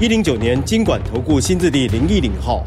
一零九年金管投顾新字第零一零号。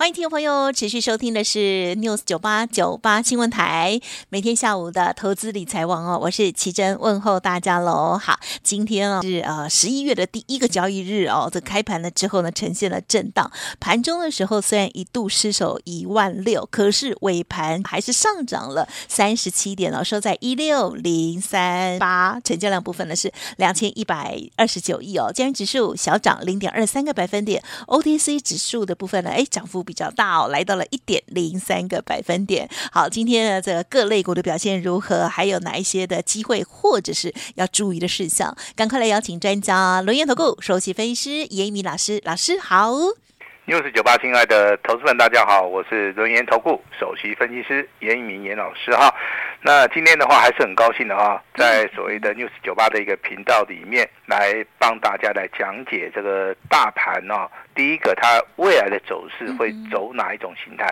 欢迎听众朋友持续收听的是 News 九八九八新闻台，每天下午的投资理财王哦，我是奇珍问候大家喽。好，今天呢是呃十一月的第一个交易日哦，这开盘了之后呢呈现了震荡，盘中的时候虽然一度失守一万六，可是尾盘还是上涨了三十七点哦，收在一六零三八，成交量部分呢是两千一百二十九亿哦，加权指数小涨零点二三个百分点，OTC 指数的部分呢，哎涨幅。比较大哦，来到了一点零三个百分点。好，今天呢，这个各类股的表现如何？还有哪一些的机会，或者是要注意的事项？赶快来邀请专家，轮岩投顾首席分析师严一鸣老师。老师好。News 九八，亲爱的投资们，大家好，我是轮岩投顾首席分析师严一鸣严老师哈。那今天的话还是很高兴的啊，在所谓的 News 九八的一个频道里面来帮大家来讲解这个大盘哦。第一个，它未来的走势会走哪一种形态？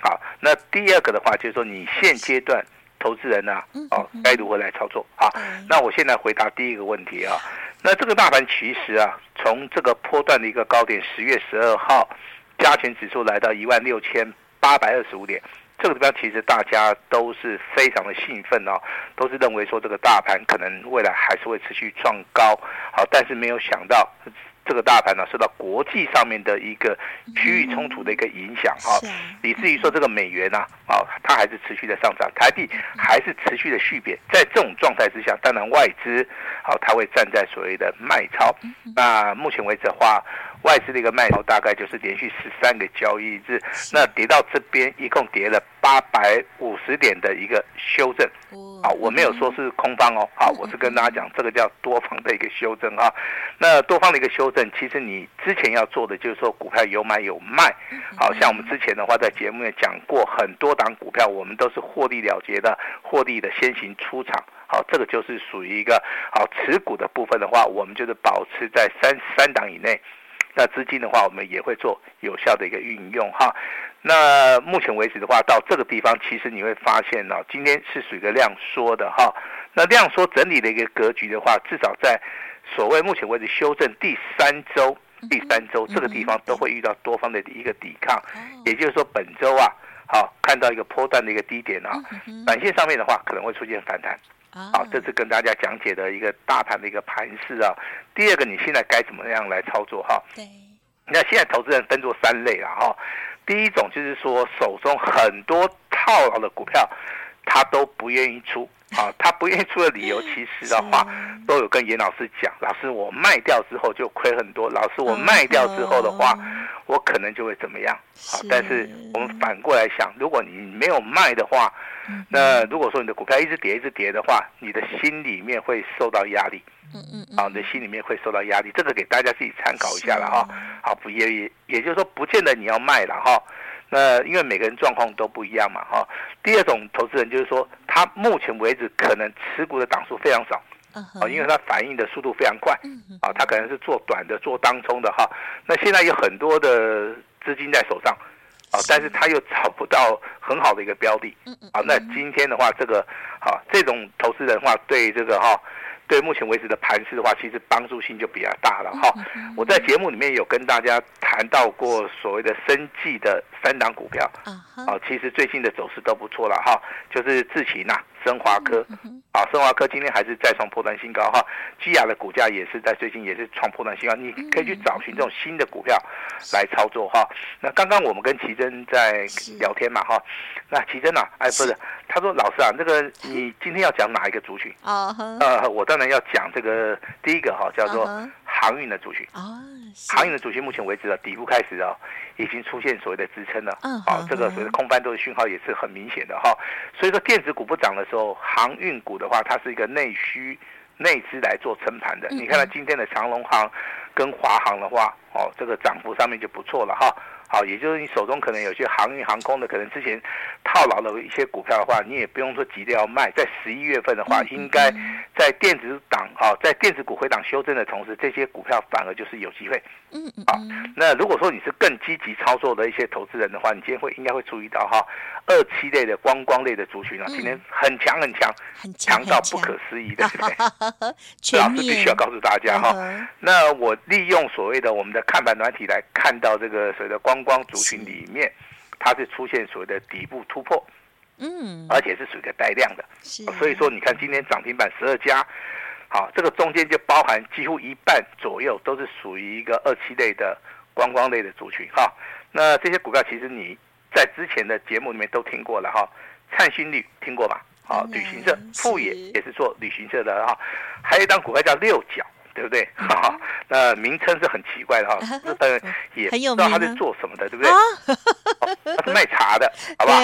好，那第二个的话就是说，你现阶段投资人呢，哦，该如何来操作？好，那我现在回答第一个问题啊。那这个大盘其实啊，从这个波段的一个高点，十月十二号，加权指数来到一万六千八百二十五点。这个地方其实大家都是非常的兴奋哦，都是认为说这个大盘可能未来还是会持续创高，好，但是没有想到。这个大盘呢，受到国际上面的一个区域冲突的一个影响啊，以至于说这个美元呢，啊，它还是持续的上涨，台币还是持续的续贬。在这种状态之下，当然外资，好，它会站在所谓的卖超。那目前为止的话，外资的一个卖超大概就是连续十三个交易日，那跌到这边一共跌了八百五十点的一个修正。好，我没有说是空方哦，好，我是跟大家讲这个叫多方的一个修正啊。那多方的一个修正，其实你之前要做的就是说股票有买有卖，好像我们之前的话在节目也讲过很多档股票，我们都是获利了结的，获利的先行出场，好，这个就是属于一个好持股的部分的话，我们就是保持在三三档以内。那资金的话，我们也会做有效的一个运用哈。那目前为止的话，到这个地方，其实你会发现呢，今天是属于一个量缩的哈。那量缩整理的一个格局的话，至少在所谓目前为止修正第三周、第三周这个地方，都会遇到多方的一个抵抗。也就是说，本周啊，好看到一个波段的一个低点啊，短线上面的话可能会出现反弹。好，这是跟大家讲解的一个大盘的一个盘势啊。第二个，你现在该怎么样来操作哈？对，那现在投资人分作三类了哈。第一种就是说，手中很多套牢的股票，他都不愿意出啊。他不愿意出的理由，其实的话，都有跟严老师讲。老师，我卖掉之后就亏很多。老师，我卖掉之后的话，我可能就会怎么样？好，但是我们反过来想，如果你没有卖的话，那如果说你的股票一直跌一直跌的话，你的心里面会受到压力，嗯嗯，啊，你的心里面会受到压力，这个给大家自己参考一下了哈。好，不也也也就是说，不见得你要卖了哈。那因为每个人状况都不一样嘛哈。第二种投资人就是说，他目前为止可能持股的档数非常少，啊，因为他反应的速度非常快，啊，他可能是做短的做当冲的哈。那现在有很多的资金在手上。啊，但是他又找不到很好的一个标的，啊，那今天的话，这个，啊，这种投资人的话，对这个哈，对目前为止的盘势的话，其实帮助性就比较大了哈。我在节目里面有跟大家谈到过所谓的生计的三档股票，啊，其实最近的走势都不错了哈，就是智勤呐。升华科，啊，升华科今天还是再创破断新高哈，基亚的股价也是在最近也是创破断新高，你可以去找寻这种新的股票来操作哈。那刚刚我们跟奇珍在聊天嘛哈，那奇珍啊，哎，不是，他说老师啊，那个你今天要讲哪一个族群？啊，呃，我当然要讲这个第一个哈，叫做航运的族群啊。航运的族群目前为止的底部开始啊，已经出现所谓的支撑了。嗯，好，这个所谓的空翻多的讯号也是很明显的哈。所以说电子股不涨的时候，航运股的话，它是一个内需内资来做撑盘的。你看到今天的长荣航跟华航的话，哦，这个涨幅上面就不错了哈。好，也就是你手中可能有些航运航空的，可能之前套牢的一些股票的话，你也不用说急着要卖。在十一月份的话，应该在电子档啊，在电子股回档修正的同时，这些股票反而就是有机会。嗯嗯。啊，那如果说你是更积极操作的一些投资人的话，你今天会应该会注意到哈，二七类的观光类的族群啊，今天很强很强，强到不可思议的，对不对？老师必须要告诉大家哈。那我利用所谓的我们的看板软体来看到这个所谓的光。光族群里面，它是出现所谓的底部突破，嗯，而且是属于个带量的，是，所以说你看今天涨停板十二家，好，这个中间就包含几乎一半左右都是属于一个二期类的观光类的族群，哈，那这些股票其实你在之前的节目里面都听过了哈，灿星旅听过吧？好，旅行社富野也是做旅行社的哈，还有一档股票叫六角。对不对？哈、嗯，那名称是很奇怪的哈，日本人也不知道他是做什么的，对不对？他是卖茶的，好不好？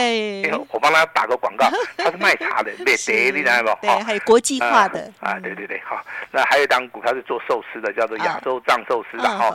我帮他打个广告，他是卖茶的，对对，你知道不？对，还有国际化的啊，对对对，好。那还有一档股票是做寿司的，叫做亚洲藏寿司的哈，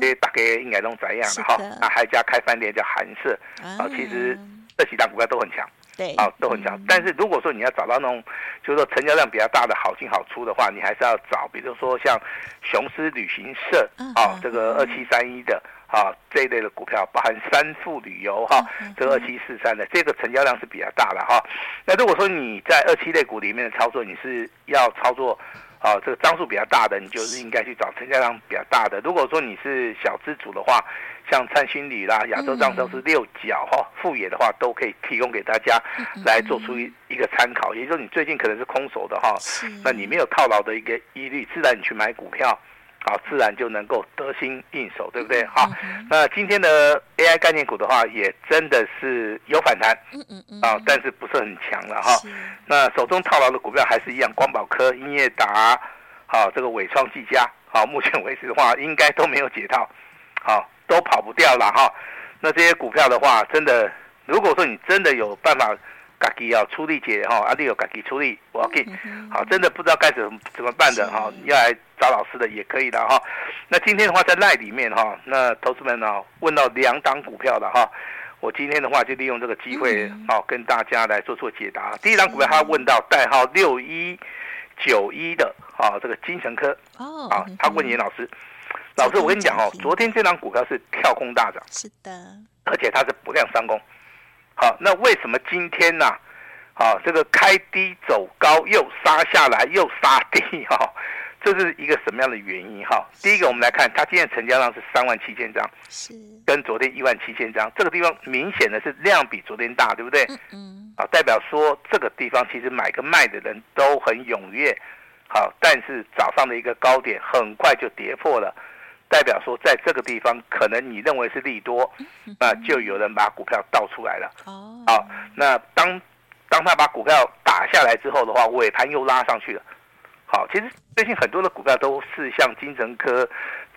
这大概应该都怎样的哈？那还有一家开饭店叫韩舍啊，其实这几档股票都很强。对，啊，都很强。但是如果说你要找到那种，就是说成交量比较大的好进好出的话，你还是要找，比如说像雄狮旅行社啊，这个二七三一的啊这一类的股票，包含三富旅游哈，这个二七四三的这个成交量是比较大的哈。那如果说你在二七类股里面的操作，你是要操作。啊，这个张数比较大的，你就是应该去找成交量比较大的。如果说你是小资主的话，像灿星旅啦、亚洲藏都是六角哈、富野的话，都可以提供给大家来做出一一个参考。也就是，你最近可能是空手的哈，那你没有套牢的一个疑虑，自然你去买股票。好，自然就能够得心应手，对不对？好，那今天的 AI 概念股的话，也真的是有反弹，嗯嗯嗯，啊，但是不是很强了哈。那手中套牢的股票还是一样，光宝科、英业达，好，这个伟创、技嘉，好，目前为止的话，应该都没有解套，好，都跑不掉了哈。那这些股票的话，真的，如果说你真的有办法。自己要出力解哈，阿弟有自己出力，我给好，真的不知道该怎么怎么办的哈，要来找老师的也可以的哈。那今天的话在赖里面哈，那投资们呢问到两档股票的哈，我今天的话就利用这个机会好，跟大家来做做解答。第一档股票他问到代号六一九一的啊，这个精神科哦，啊，他问严老师，老师我跟你讲哦，昨天这档股票是跳空大涨，是的，而且它是不量上攻。好，那为什么今天呢、啊？好，这个开低走高又杀下来又杀低哈，这是一个什么样的原因哈？第一个，我们来看它今天成交量是三万七千张，是跟昨天一万七千张，这个地方明显的是量比昨天大，对不对？嗯嗯。啊，代表说这个地方其实买跟卖的人都很踊跃，好，但是早上的一个高点很快就跌破了。代表说，在这个地方，可能你认为是利多，那就有人把股票倒出来了。哦，好，那当当他把股票打下来之后的话，尾盘又拉上去了。好，其实最近很多的股票都是像精神科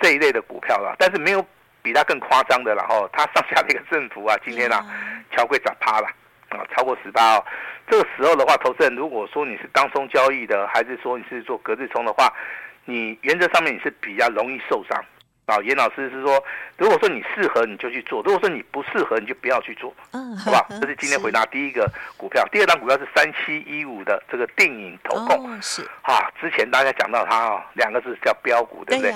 这一类的股票了，但是没有比它更夸张的。然后它上下的一个振幅啊，今天啊，超过涨趴了啊，超过十八哦。这个时候的话，投资人如果说你是当中交易的，还是说你是做隔日冲的话，你原则上面你是比较容易受伤。啊，严老师是说，如果说你适合，你就去做；如果说你不适合，你就不要去做，嗯，好吧？这是今天回答第一个股票，第二档股票是三七一五的这个电影投控，是啊，之前大家讲到它啊，两个字叫标股，对不对？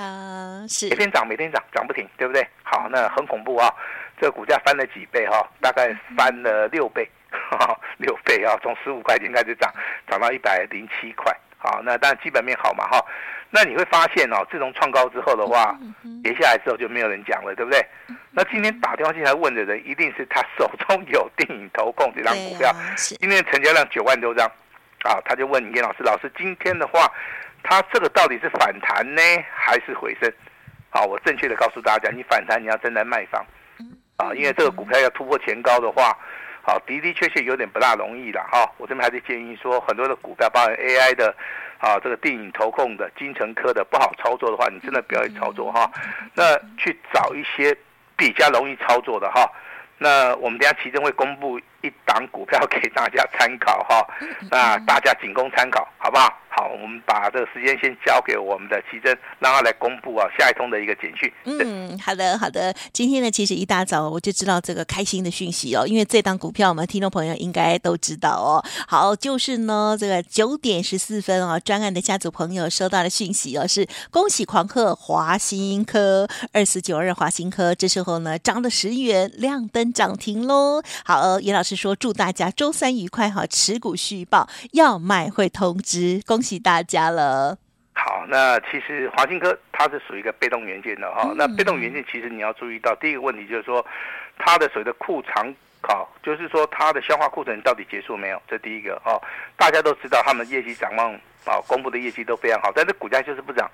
是每天涨，每天涨，涨不停，对不对？好，那很恐怖啊，这个股价翻了几倍哈？大概翻了六倍，六倍啊，从十五块钱开始涨，涨到一百零七块。好，那当然基本面好嘛哈。那你会发现哦，自从创高之后的话，跌下来之后就没有人讲了，对不对？那今天打电话进来问的人，一定是他手中有定颖投控这张股票，今天成交量九万多张，啊，他就问严老师，老师今天的话，他这个到底是反弹呢，还是回升？啊，我正确的告诉大家，你反弹你要正在卖方，啊，因为这个股票要突破前高的话，好，的的确确有点不大容易了哈。我这边还是建议说，很多的股票，包括 AI 的。啊，这个电影投控的精诚科的不好操作的话，你真的不要去操作哈。那去找一些比较容易操作的哈。那我们等下其中会公布一档股票给大家参考哈。那大家仅供参考，好不好？好，我们把这个时间先交给我们的奇珍，让他来公布啊下一通的一个简讯。嗯，好的，好的。今天呢，其实一大早我就知道这个开心的讯息哦，因为这档股票我们听众朋友应该都知道哦。好，就是呢，这个九点十四分哦，专案的家族朋友收到的讯息哦，是恭喜狂客华新科二四九二华新科，这时候呢涨了十元，亮灯涨停喽。好，严老师说祝大家周三愉快哈，持股续报，要卖会通知，恭喜大家了。好，那其实华新科它是属于一个被动元件的哈、嗯，那被动元件其实你要注意到第一个问题就是说，它的所谓的库藏好，就是说它的消化库存到底结束没有？这第一个哦，大家都知道他们业绩展望啊，公布的业绩都非常好，但是股价就是不涨。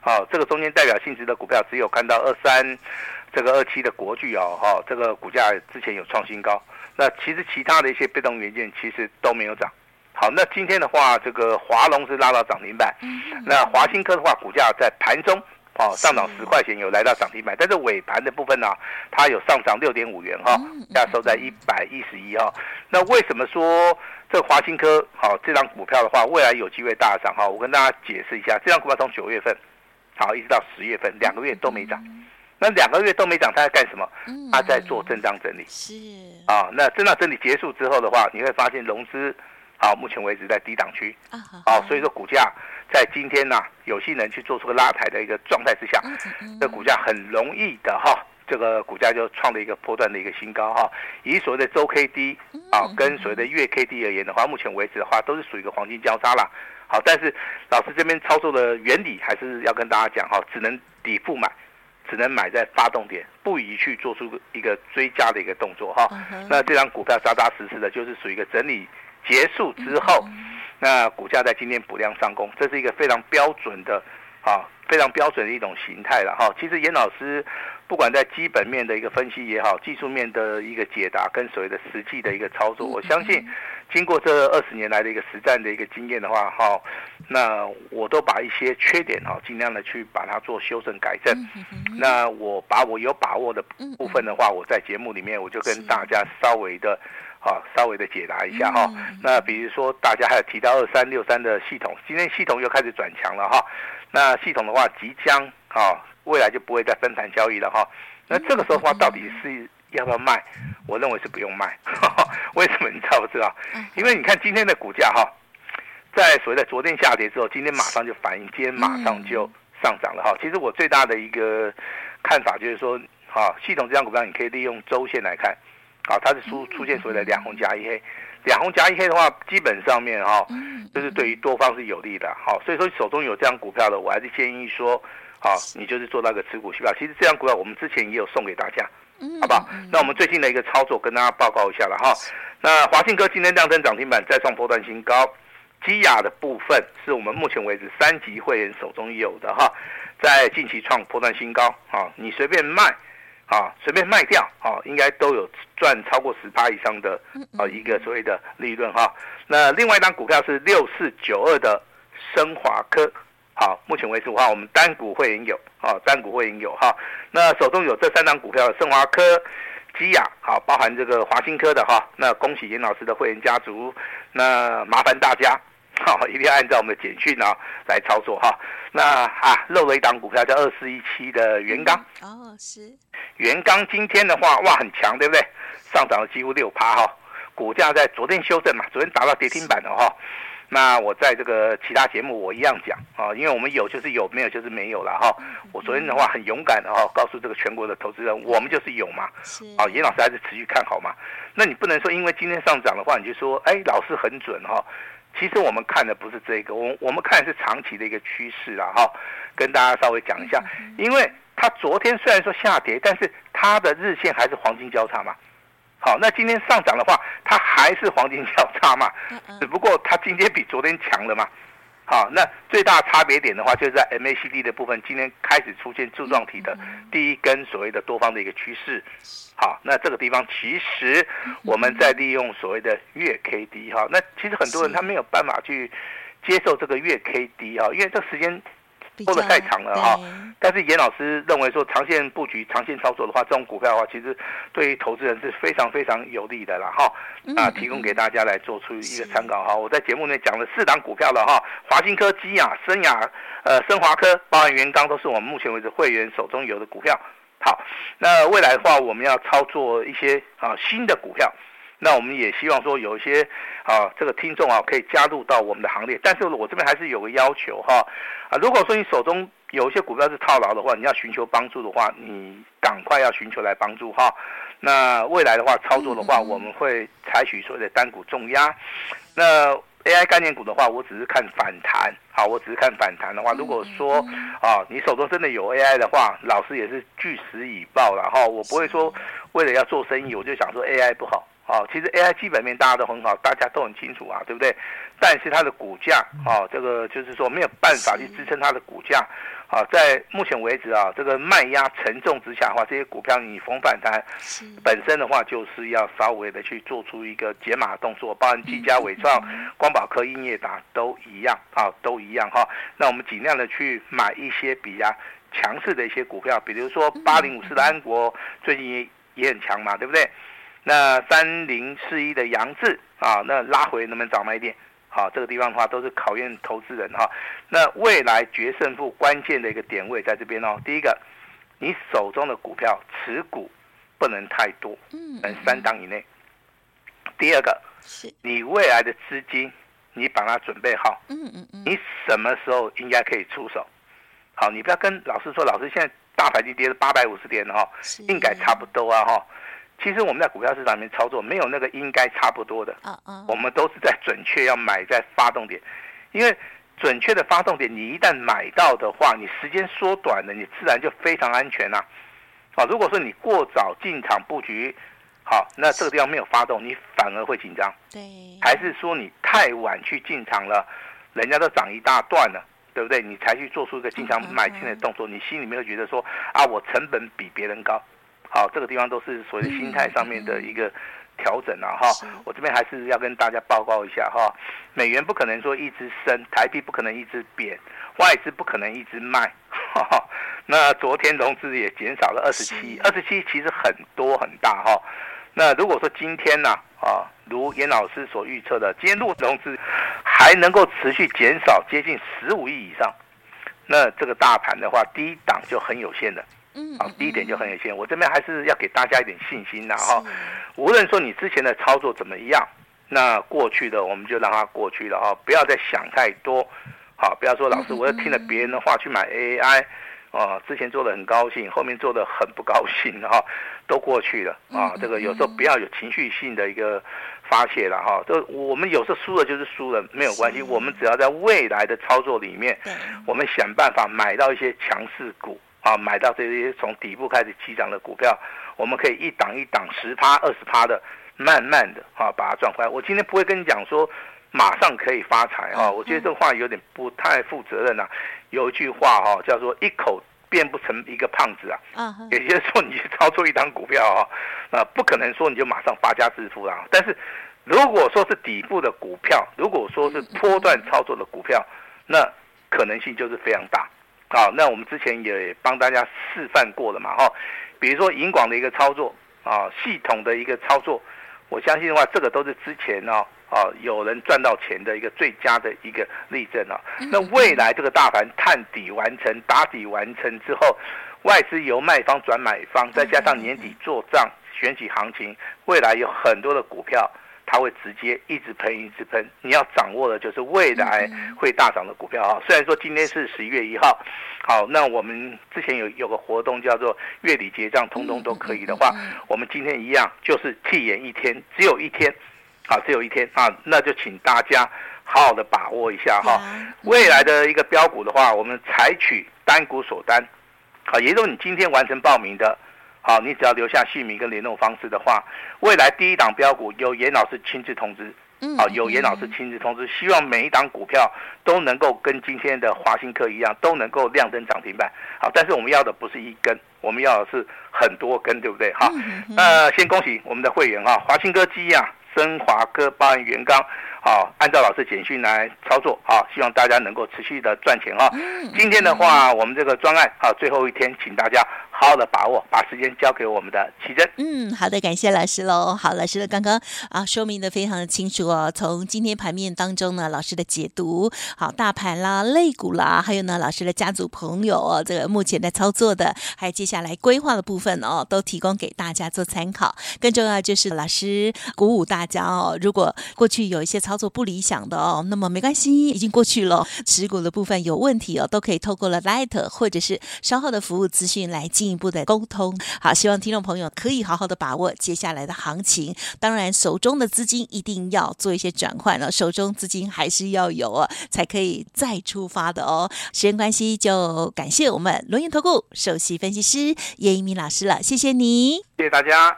好，这个中间代表性质的股票只有看到二三这个二七的国巨哦，哈，这个股价之前有创新高，那其实其他的一些被动元件其实都没有涨。好，那今天的话，这个华龙是拉到涨停板，那华新科的话，股价在盘中哦上涨十块钱，有来到涨停板，但是尾盘的部分呢，它有上涨六点五元哈，价收在一百一十一哈。那为什么说这个华新科好这张股票的话，未来有机会大涨哈？我跟大家解释一下，这张股票从九月份好一直到十月份两个月都没涨，那两个月都没涨，它在干什么？它在做震荡整理。是啊，那震荡整理结束之后的话，你会发现融资。好，目前为止在低档区，好，所以说股价在今天呢、啊，有些人去做出个拉抬的一个状态之下，这股价很容易的哈，这个股价就创了一个波段的一个新高哈。以所谓的周 K D 啊，跟所谓的月 K D 而言的话，目前为止的话都是属于一个黄金交叉啦。好，但是老师这边操作的原理还是要跟大家讲哈，只能底部买，只能买在发动点，不宜去做出一个追加的一个动作哈。那这张股票扎扎实实的，就是属于一个整理。结束之后，那股价在今天补量上攻，这是一个非常标准的，啊，非常标准的一种形态了哈。其实严老师不管在基本面的一个分析也好，技术面的一个解答跟所谓的实际的一个操作，我相信经过这二十年来的一个实战的一个经验的话，哈，那我都把一些缺点哈，尽量的去把它做修正改正。那我把我有把握的部分的话，我在节目里面我就跟大家稍微的。好，稍微的解答一下哈。那比如说，大家还有提到二三六三的系统，今天系统又开始转强了哈。那系统的话，即将啊，未来就不会再分盘交易了哈。那这个时候的话，到底是要不要卖？我认为是不用卖。为什么？你知道不知道？因为你看今天的股价哈，在所谓的昨天下跌之后，今天马上就反应，今天马上就上涨了哈。其实我最大的一个看法就是说，哈，系统这张股票你可以利用周线来看。好，它是出出现所谓的两红加一黑，两红加一黑的话，基本上面哈，就是对于多方是有利的。好，所以说手中有这张股票的，我还是建议说，好，你就是做那个持股续报。其实这张股票我们之前也有送给大家，好不好？那我们最近的一个操作跟大家报告一下了哈。那华信科今天亮灯涨停板，再创波段新高。基亚的部分是我们目前为止三级会员手中有的哈，在近期创波段新高，啊，你随便卖。啊，随便卖掉，啊，应该都有赚超过十趴以上的啊一个所谓的利润哈。那另外一张股票是六四九二的升华科，好，目前为止的话，我们单股会员有，啊，单股会员有哈。那手中有这三张股票的升华科、基亚，好，包含这个华新科的哈。那恭喜严老师的会员家族，那麻烦大家。好，一定要按照我们的简讯啊来操作哈。那啊，漏了一档股票叫二四一七的元刚。哦，是。元刚今天的话，哇，很强，对不对？上涨了几乎六趴哈。股价在昨天修正嘛，昨天达到跌停板了哈。那我在这个其他节目我一样讲啊，因为我们有就是有，没有就是没有了哈。我昨天的话很勇敢的哈，告诉这个全国的投资人，我们就是有嘛。是。啊，严老师还是持续看好嘛。那你不能说因为今天上涨的话，你就说哎，老师很准哈。其实我们看的不是这个，我我们看的是长期的一个趋势啦，哈，跟大家稍微讲一下，因为它昨天虽然说下跌，但是它的日线还是黄金交叉嘛，好，那今天上涨的话，它还是黄金交叉嘛，只不过它今天比昨天强了嘛。好，那最大差别点的话，就是在 MACD 的部分，今天开始出现柱状体的第一根所谓的多方的一个趋势。好，那这个地方其实我们在利用所谓的月 K D 哈，那其实很多人他没有办法去接受这个月 K D 哈，因为这个时间拖得太长了哈。但是严老师认为说，长线布局、长线操作的话，这种股票的话，其实对于投资人是非常非常有利的了哈。啊，提供给大家来做出一个参考哈。我在节目内讲了四档股票了哈，华新科、基亚、森雅、呃、升华科、包含元刚，都是我们目前为止会员手中有的股票。好，那未来的话，我们要操作一些啊新的股票。那我们也希望说有一些啊，这个听众啊可以加入到我们的行列，但是我这边还是有个要求哈啊，如果说你手中有一些股票是套牢的话，你要寻求帮助的话，你赶快要寻求来帮助哈。那未来的话操作的话，我们会采取所谓的单股重压。那 AI 概念股的话，我只是看反弹，好，我只是看反弹的话，如果说啊你手中真的有 AI 的话，老师也是据实以报了哈，我不会说为了要做生意，我就想说 AI 不好。哦，其实 AI 基本面大家都很好，大家都很清楚啊，对不对？但是它的股价，哦，这个就是说没有办法去支撑它的股价。啊，在目前为止啊，这个卖压沉重之下的话，这些股票你逢反弹，本身的话就是要稍微的去做出一个解码动作，包含技嘉、伟创、光宝科、英业达都一样啊，都一样哈。那我们尽量的去买一些比较强势的一些股票，比如说八零五四的安国，最近也也很强嘛，对不对？那三零四一的杨志啊，那拉回能不能早买一点？好，这个地方的话都是考验投资人哈。那未来决胜负关键的一个点位在这边哦。第一个，你手中的股票持股不能太多，嗯，三档以内。第二个，是你未来的资金，你把它准备好，嗯嗯嗯，你什么时候应该可以出手？好，你不要跟老师说，老师现在大盘已经跌了八百五十点了哈，应该差不多啊哈。其实我们在股票市场里面操作，没有那个应该差不多的，我们都是在准确要买在发动点，因为准确的发动点，你一旦买到的话，你时间缩短了，你自然就非常安全啦。好，如果说你过早进场布局，好，那这个地方没有发动，你反而会紧张。对，还是说你太晚去进场了，人家都涨一大段了，对不对？你才去做出一个经常买进的动作，你心里面会觉得说啊，我成本比别人高。好，这个地方都是所谓心态上面的一个调整啊。哈。我这边还是要跟大家报告一下哈，美元不可能说一直升，台币不可能一直贬，外资不可能一直卖。那昨天融资也减少了二十七，二十七其实很多很大哈。那如果说今天呢啊，如严老师所预测的，今天如果融资还能够持续减少接近十五亿以上，那这个大盘的话，低档就很有限的。嗯，好，第一点就很有限。我这边还是要给大家一点信心的哈。无论说你之前的操作怎么样，那过去的我们就让它过去了哈，不要再想太多。好，不要说老师，我又听了别人的话去买 AI，哦，之前做的很高兴，后面做的很不高兴哈，都过去了啊。这个有时候不要有情绪性的一个发泄了哈。这我们有时候输了就是输了，没有关系。我们只要在未来的操作里面，我们想办法买到一些强势股。啊，买到这些从底部开始起涨的股票，我们可以一档一档十趴、二十趴的，慢慢的啊把它赚回来。我今天不会跟你讲说马上可以发财哈，我觉得这话有点不太负责任啊。有一句话哈叫做一口变不成一个胖子啊，也就是说你去操作一档股票啊，那不可能说你就马上发家致富了。但是如果说是底部的股票，如果说是波段操作的股票，那可能性就是非常大。好，那我们之前也帮大家示范过了嘛，哈，比如说银广的一个操作啊，系统的一个操作，我相信的话，这个都是之前哦，啊，有人赚到钱的一个最佳的一个例证啊。那未来这个大盘探底完成、打底完成之后，外资由卖方转买方，再加上年底做账、选举行情，未来有很多的股票。它会直接一直喷，一直喷。你要掌握的就是未来会大涨的股票啊。虽然说今天是十一月一号，好，那我们之前有有个活动叫做月底结账，通通都可以的话，我们今天一样就是替延一天，只有一天，好，只有一天啊，那就请大家好好的把握一下哈。未来的一个标股的话，我们采取单股锁单，好，也就是你今天完成报名的。好，你只要留下姓名跟联络方式的话，未来第一档标股由严老师亲自通知。好，有严老师亲自通知，希望每一档股票都能够跟今天的华新科一样，都能够亮灯涨停板。好，但是我们要的不是一根，我们要的是很多根，对不对？好，那先恭喜我们的会员啊，华新科、基亚、升华科、包含元刚，好，按照老师简讯来操作，啊，希望大家能够持续的赚钱啊。今天的话，我们这个专案啊，最后一天，请大家。好好的把握，把时间交给我们的奇珍。嗯，好的，感谢老师喽。好，老师的刚刚啊说明的非常的清楚哦。从今天盘面当中呢，老师的解读，好，大盘啦、类股啦，还有呢，老师的家族朋友哦，这个目前在操作的，还有接下来规划的部分哦，都提供给大家做参考。更重要就是老师鼓舞大家哦，如果过去有一些操作不理想的哦，那么没关系，已经过去了。持股的部分有问题哦，都可以透过了 Light 或者是稍后的服务资讯来进一步的沟通，好，希望听众朋友可以好好的把握接下来的行情。当然，手中的资金一定要做一些转换了，手中资金还是要有哦，才可以再出发的哦。时间关系，就感谢我们轮元投顾首席分析师叶一鸣老师了，谢谢你，谢谢大家。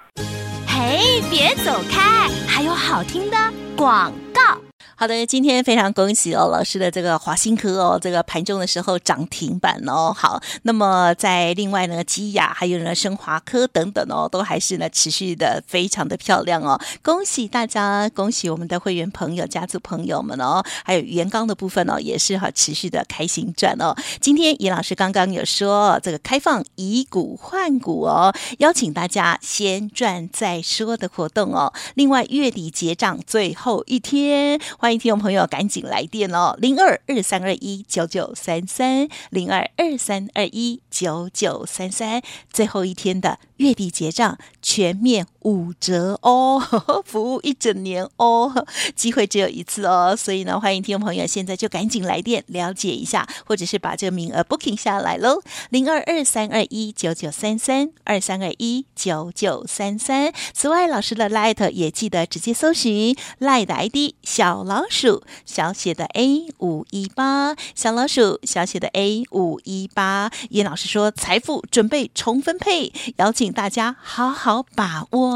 嘿，别走开，还有好听的广告。好的，今天非常恭喜哦，老师的这个华新科哦，这个盘中的时候涨停板哦。好，那么在另外呢，基亚还有呢，升华科等等哦，都还是呢持续的非常的漂亮哦。恭喜大家，恭喜我们的会员朋友、家族朋友们哦，还有元刚的部分哦，也是哈持续的开心赚哦。今天尹老师刚刚有说这个开放以股换股哦，邀请大家先赚再说的活动哦。另外月底结账最后一天。欢迎听众朋友赶紧来电哦，零二二三二一九九三三，零二二三二一九九三三，最后一天的月底结账，全面五折哦，服务一整年哦，机会只有一次哦，所以呢，欢迎听众朋友现在就赶紧来电了解一下，或者是把这个名额 booking 下来喽，零二二三二一九九三三，二三二一九九三三。此外，老师的 Light 也记得直接搜寻 Light 的 ID 小老。鼠小写的 A 五一八，小老鼠小写的 A 五一八。叶老师说：“财富准备重分配，邀请大家好好把握”